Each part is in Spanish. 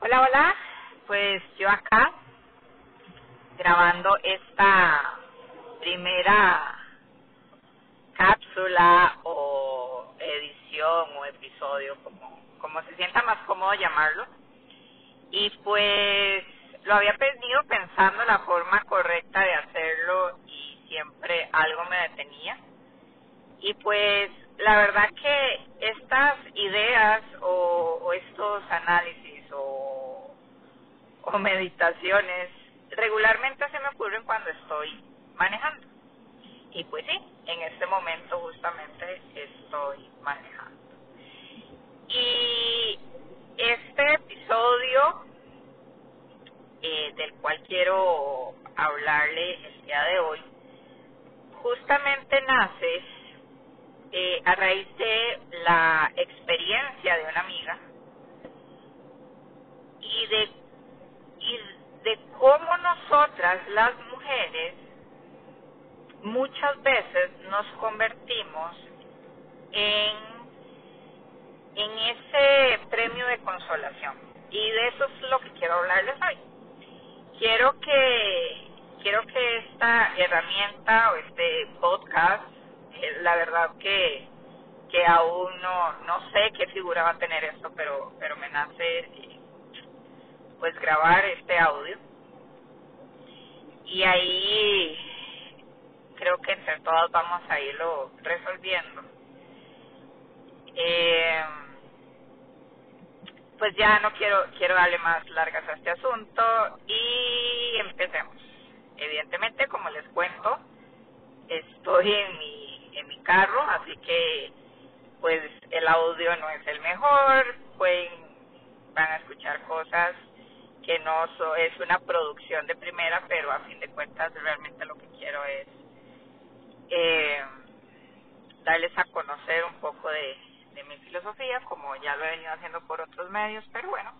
Hola, hola. Pues yo acá grabando esta primera cápsula o edición o episodio, como, como se sienta más cómodo llamarlo. Y pues lo había venido pensando la forma correcta de hacerlo y siempre algo me detenía. Y pues la verdad que estas ideas o, o estos análisis o, o meditaciones regularmente se me ocurren cuando estoy manejando. Y pues sí, en este momento justamente estoy manejando. Y este episodio eh, del cual quiero hablarle el día de hoy, justamente nace eh, a raíz de la experiencia de una amiga y de, y de cómo nosotras las mujeres muchas veces nos convertimos en, en ese premio de consolación. Y de eso es lo que quiero hablarles hoy. Quiero que, quiero que esta herramienta o este podcast, eh, la verdad que, que aún no, no sé qué figura va a tener esto, pero, pero me nace pues grabar este audio. Y ahí creo que entre todas vamos a irlo resolviendo. Eh, pues ya no quiero quiero darle más largas a este asunto y empecemos. Evidentemente, como les cuento, estoy en mi en mi carro, así que pues el audio no es el mejor, pueden van a escuchar cosas que no so, es una producción de primera, pero a fin de cuentas realmente lo que quiero es eh, darles a conocer un poco de, mi filosofía, como ya lo he venido haciendo por otros medios, pero bueno,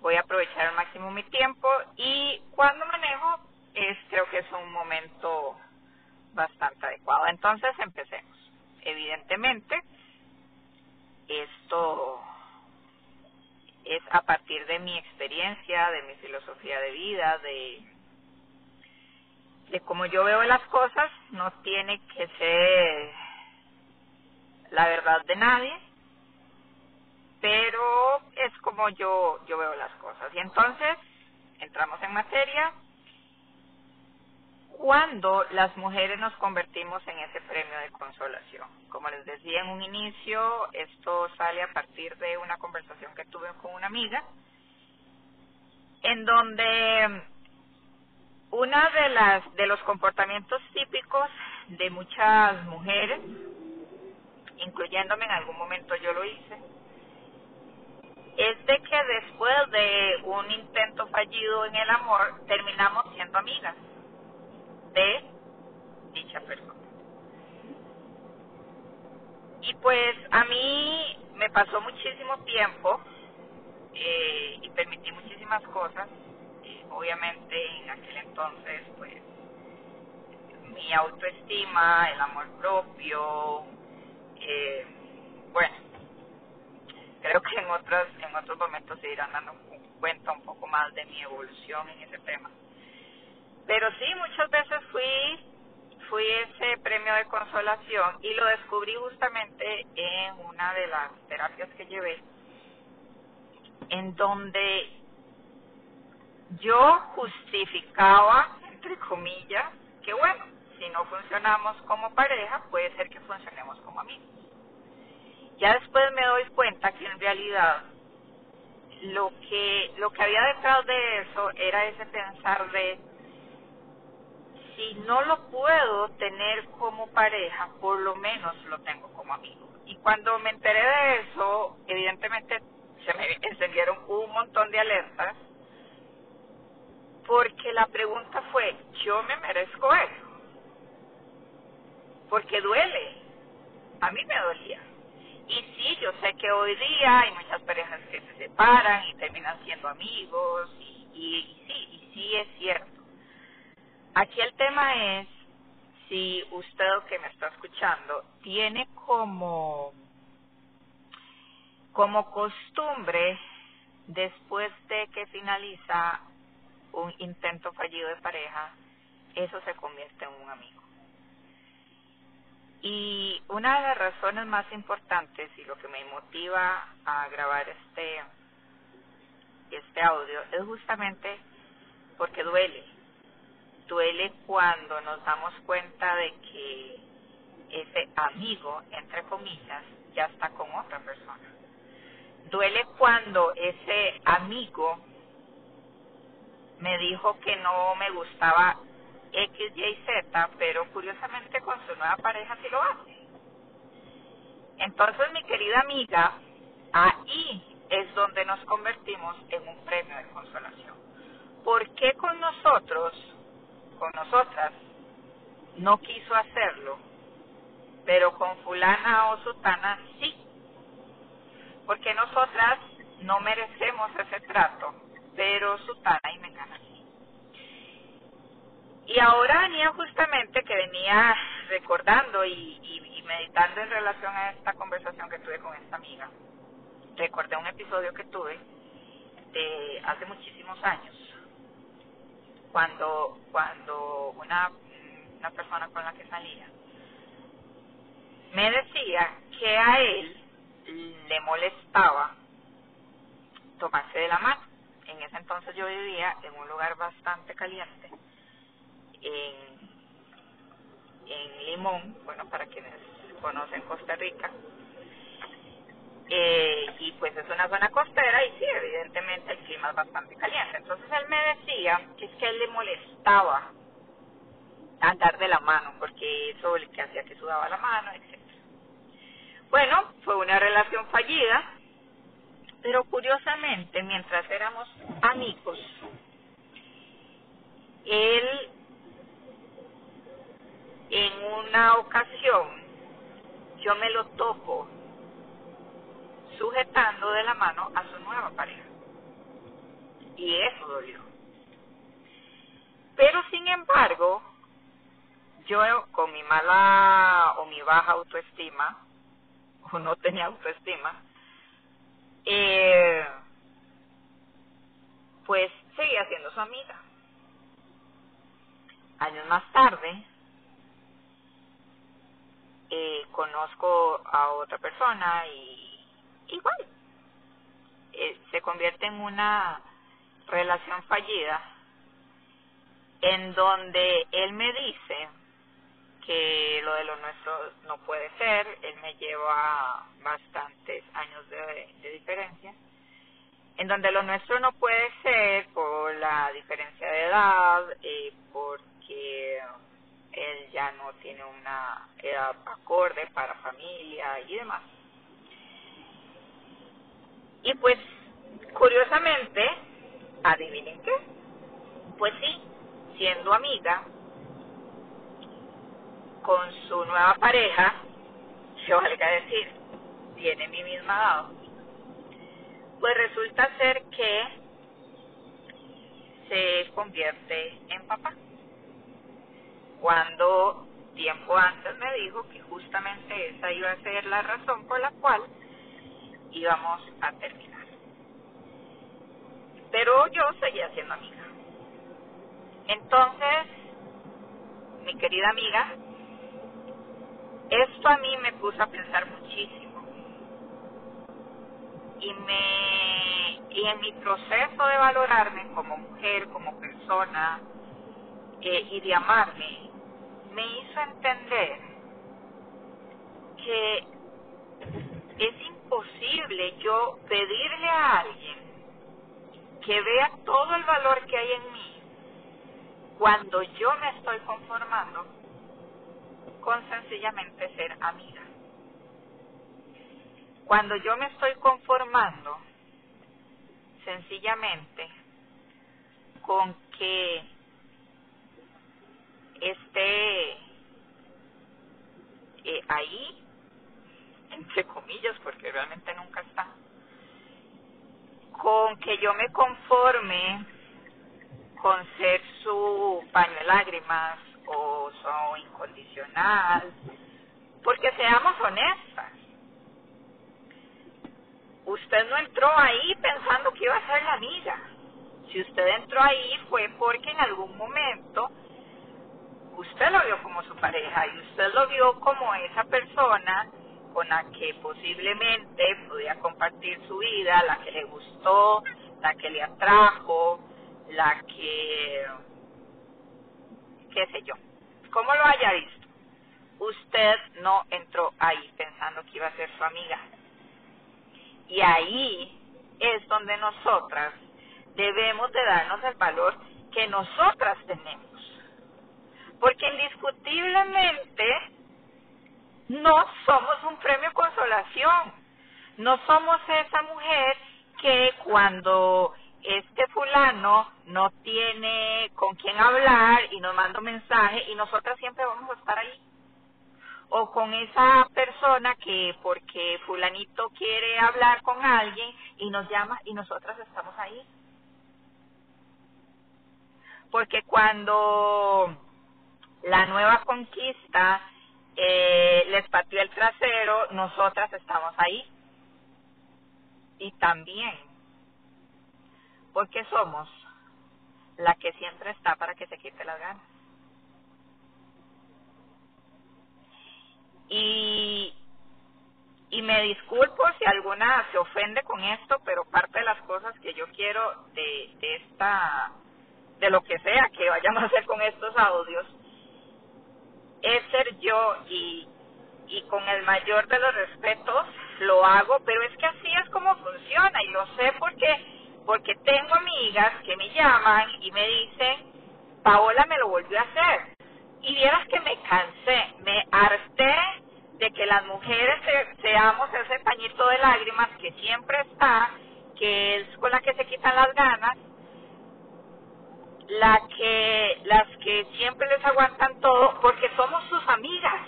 voy a aprovechar al máximo mi tiempo y cuando manejo es creo que es un momento bastante adecuado. Entonces empecemos. Evidentemente, esto es a partir de mi experiencia, de mi filosofía de vida, de, de cómo yo veo las cosas, no tiene que ser la verdad de nadie, pero es como yo yo veo las cosas. Y entonces entramos en materia cuando las mujeres nos convertimos en ese premio de consolación. Como les decía en un inicio, esto sale a partir de una conversación que tuve con una amiga, en donde una de las de los comportamientos típicos de muchas mujeres, incluyéndome en algún momento yo lo hice, es de que después de un intento fallido en el amor terminamos siendo amigas de dicha persona. Y pues a mí me pasó muchísimo tiempo eh, y permití muchísimas cosas. Eh, obviamente en aquel entonces pues mi autoestima, el amor propio, eh, bueno, creo que en otros en otros momentos se irán dando cuenta un poco más de mi evolución en ese tema pero sí muchas veces fui fui ese premio de consolación y lo descubrí justamente en una de las terapias que llevé en donde yo justificaba entre comillas que bueno si no funcionamos como pareja puede ser que funcionemos como amigos. Ya después me doy cuenta que en realidad lo que lo que había detrás de eso era ese pensar de si no lo puedo tener como pareja, por lo menos lo tengo como amigo. Y cuando me enteré de eso, evidentemente se me encendieron un montón de alertas, porque la pregunta fue, ¿yo me merezco eso? Porque duele. A mí me dolía. Y sí, yo sé que hoy día hay muchas parejas que se separan y terminan siendo amigos, y, y, y sí, y sí es cierto Aquí el tema es si usted que me está escuchando tiene como como costumbre después de que finaliza un intento fallido de pareja, eso se convierte en un amigo. Y una de las razones más importantes y lo que me motiva a grabar este, este audio es justamente porque duele. Duele cuando nos damos cuenta de que ese amigo, entre comillas, ya está con otra persona. Duele cuando ese amigo me dijo que no me gustaba X, Y, Z, pero curiosamente con su nueva pareja sí lo hace. Entonces, mi querida amiga, ahí es donde nos convertimos en un premio de consolación. ¿Por qué con nosotros, con nosotras, no quiso hacerlo, pero con fulana o sutana sí? Porque nosotras no merecemos ese trato, pero sutana y mengana sí. Y ahora venía justamente que venía recordando y, y, meditando en relación a esta conversación que tuve con esta amiga. Recordé un episodio que tuve de hace muchísimos años, cuando, cuando una, una persona con la que salía me decía que a él le molestaba tomarse de la mano. En ese entonces yo vivía en un lugar bastante caliente en, en Limón, bueno, para quienes conocen Costa Rica. Eh, y pues es una zona costera y sí, evidentemente el clima es bastante caliente. Entonces él me decía que es que a él le molestaba andar de la mano, porque eso le que hacía que sudaba la mano, etc. Bueno, fue una relación fallida, pero curiosamente, mientras éramos amigos, él en una ocasión yo me lo toco sujetando de la mano a su nueva pareja. Y eso dolió. Pero sin embargo, yo con mi mala o mi baja autoestima, o no tenía autoestima, eh, pues seguía siendo su amiga. Años más tarde, eh, conozco a otra persona y igual eh, se convierte en una relación fallida en donde él me dice que lo de lo nuestro no puede ser, él me lleva bastantes años de, de diferencia, en donde lo nuestro no puede ser por la diferencia de edad, eh, porque él ya no tiene una edad acorde para familia y demás. Y pues, curiosamente, adivinen qué, pues sí, siendo amiga con su nueva pareja, que valga decir, tiene mi misma edad, pues resulta ser que se convierte en papá. Cuando tiempo antes me dijo que justamente esa iba a ser la razón por la cual íbamos a terminar. Pero yo seguía siendo amiga. Entonces, mi querida amiga, esto a mí me puso a pensar muchísimo. Y me y en mi proceso de valorarme como mujer, como persona, eh, y de amarme, me hizo entender que es imposible yo pedirle a alguien que vea todo el valor que hay en mí cuando yo me estoy conformando con sencillamente ser amiga. Cuando yo me estoy conformando sencillamente con que esté eh, ahí, entre comillas, porque realmente nunca está, con que yo me conforme con ser su paño de lágrimas o su incondicional, porque seamos honestas. usted no entró ahí pensando que iba a ser la amiga. Si usted entró ahí fue porque en algún momento usted lo vio como su pareja y usted lo vio como esa persona con la que posiblemente podía compartir su vida, la que le gustó, la que le atrajo, la que, qué sé yo, como lo haya visto. Usted no entró ahí pensando que iba a ser su amiga. Y ahí es donde nosotras debemos de darnos el valor que nosotras tenemos. Porque indiscutiblemente no somos un premio consolación. No somos esa mujer que cuando este fulano no tiene con quién hablar y nos manda un mensaje y nosotras siempre vamos a estar ahí. O con esa persona que porque fulanito quiere hablar con alguien y nos llama y nosotras estamos ahí. Porque cuando la nueva conquista eh, les pateó el trasero, nosotras estamos ahí. Y también, porque somos la que siempre está para que se quite las ganas. Y, y me disculpo si alguna se ofende con esto, pero parte de las cosas que yo quiero de, de esta, de lo que sea que vayamos a hacer con estos audios, es ser yo y, y con el mayor de los respetos lo hago, pero es que así es como funciona y lo sé porque porque tengo amigas que me llaman y me dicen, Paola me lo volvió a hacer. Y vieras que me cansé, me harté de que las mujeres seamos ese pañito de lágrimas que siempre está, que es con la que se quitan las ganas la que, las que siempre les aguantan todo porque somos sus amigas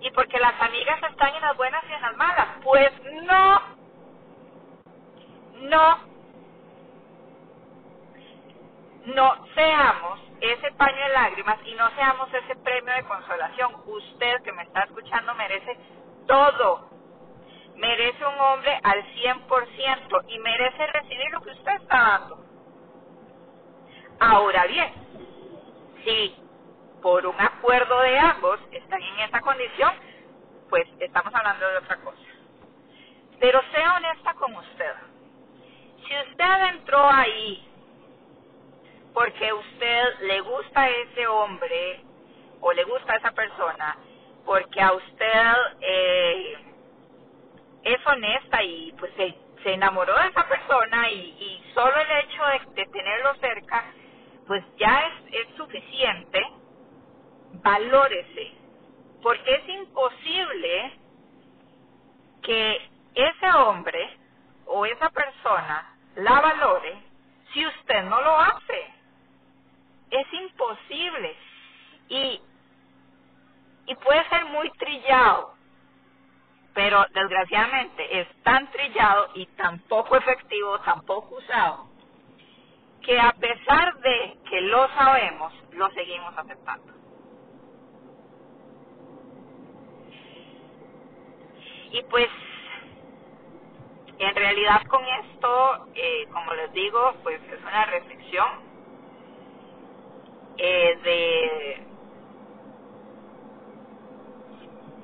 y porque las amigas están en las buenas y en las malas. Pues no, no, no seamos ese paño de lágrimas y no seamos ese premio de consolación. Usted que me está escuchando merece todo. Merece un hombre al 100% y merece recibir lo que usted está dando. Ahora bien, si por un acuerdo de ambos están en esa condición, pues estamos hablando de otra cosa. Pero sea honesta con usted. Si usted entró ahí porque usted le gusta ese hombre o le gusta esa persona, porque a usted eh, es honesta y pues se, se, enamoró de esa persona y, y solo el hecho de tenerlo cerca pues ya es, suficiente, valórese, porque es imposible que ese hombre o esa persona la valore si usted no lo hace. Es imposible. Y, y puede ser muy trillado, pero desgraciadamente es tan trillado y tan poco efectivo, tan poco usado, que a pesar de que lo sabemos, lo seguimos aceptando. Y pues, en realidad con esto, eh, como les digo, pues es una reflexión eh, de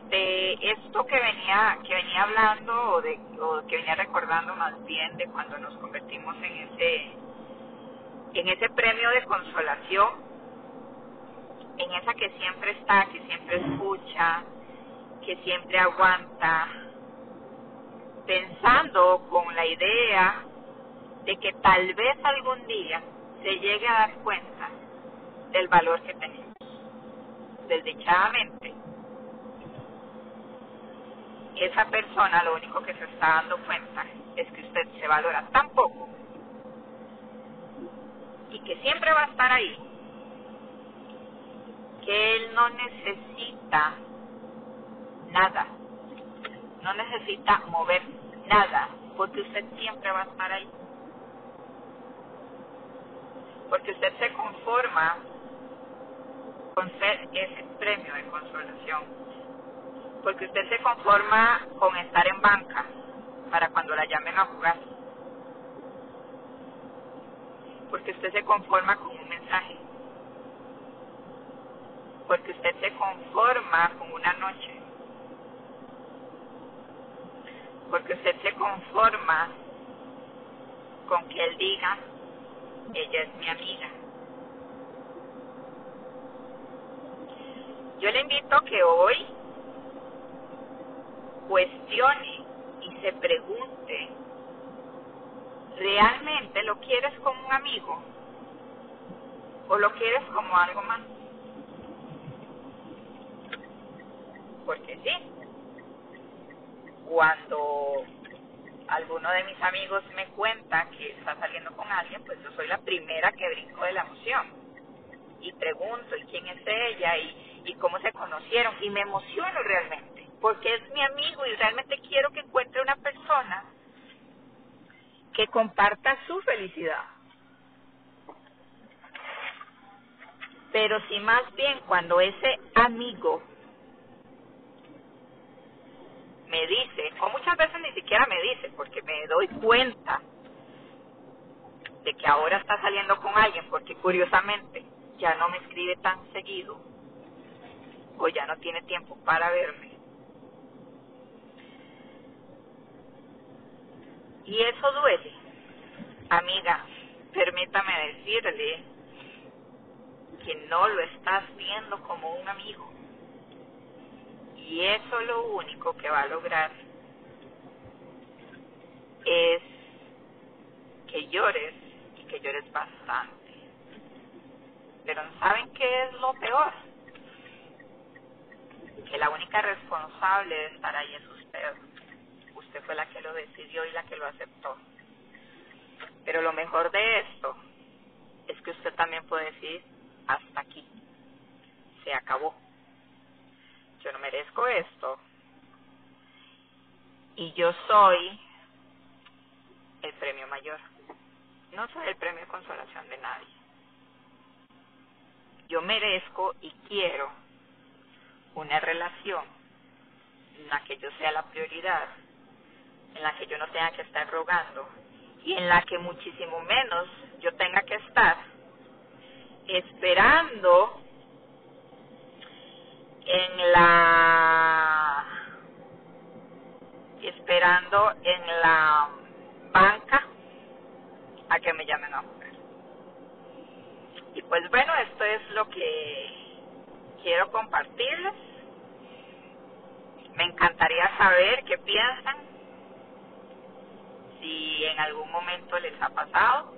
de esto que venía que venía hablando o de o que venía recordando más bien de cuando nos convertimos en ese en ese premio de consolación, en esa que siempre está, que siempre escucha, que siempre aguanta, pensando con la idea de que tal vez algún día se llegue a dar cuenta del valor que tenemos. Desdichadamente, esa persona lo único que se está dando cuenta es que usted se valora tan poco y que siempre va a estar ahí, que él no necesita nada, no necesita mover nada, porque usted siempre va a estar ahí. Porque usted se conforma con ser ese premio de consolación. Porque usted se conforma con estar en banca. para cuando la llamen a jugar. Porque usted se conforma con un mensaje. Porque usted se conforma con una noche. Porque usted se conforma con que él diga, ella es mi amiga. Yo le invito a que hoy cuestione y se pregunte, ¿realmente lo quieres como un amigo o lo quieres como algo más? Porque sí, cuando alguno de mis amigos me cuenta que está saliendo con alguien, pues yo soy la primera que brinco de la emoción y pregunto, ¿y quién es ella? ¿Y, y cómo se conocieron? Y me emociono realmente, porque es mi amigo y realmente quiero que encuentre una persona que comparta su felicidad. Pero si más bien cuando ese amigo me dice, o muchas veces ni siquiera me dice, porque me doy cuenta de que ahora está saliendo con alguien, porque curiosamente ya no me escribe tan seguido, o ya no tiene tiempo para verme. Y eso duele. Amiga, permítame decirle que no lo estás viendo como un amigo y eso lo único que va a lograr es que llores y que llores bastante. Pero ¿saben qué es lo peor? Que la única responsable de estar ahí es usted. Fue la que lo decidió y la que lo aceptó. Pero lo mejor de esto es que usted también puede decir, hasta aquí, se acabó yo no merezco esto. Y yo soy el premio mayor. No soy el premio de consolación de nadie. Yo merezco y quiero una relación en la que yo sea la prioridad, en la que yo no tenga que estar rogando y en la que muchísimo menos yo tenga que estar esperando en la esperando en la banca a que me llamen a jugar. Y pues bueno, esto es lo que quiero compartirles. Me encantaría saber qué piensan, si en algún momento les ha pasado.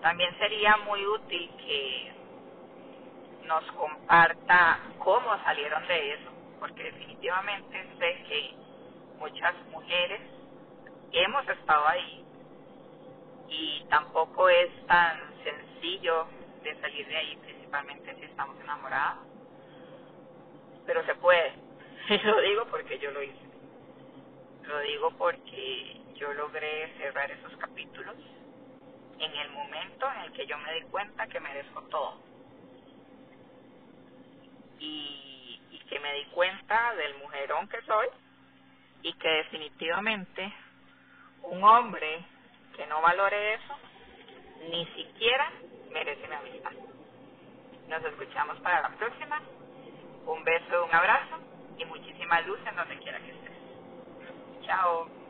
También sería muy útil que nos comparta cómo salieron de eso, porque definitivamente sé que muchas mujeres hemos estado ahí y tampoco es tan sencillo de salir de ahí, principalmente si estamos enamoradas, pero se puede. Y lo digo porque yo lo hice. Lo digo porque yo logré cerrar esos capítulos en el momento en el que yo me di cuenta que merezco todo y, y que me di cuenta del mujerón que soy y que definitivamente un hombre que no valore eso ni siquiera merece mi amistad. Nos escuchamos para la próxima. Un beso, un abrazo y muchísima luz en donde quiera que estés. Chao.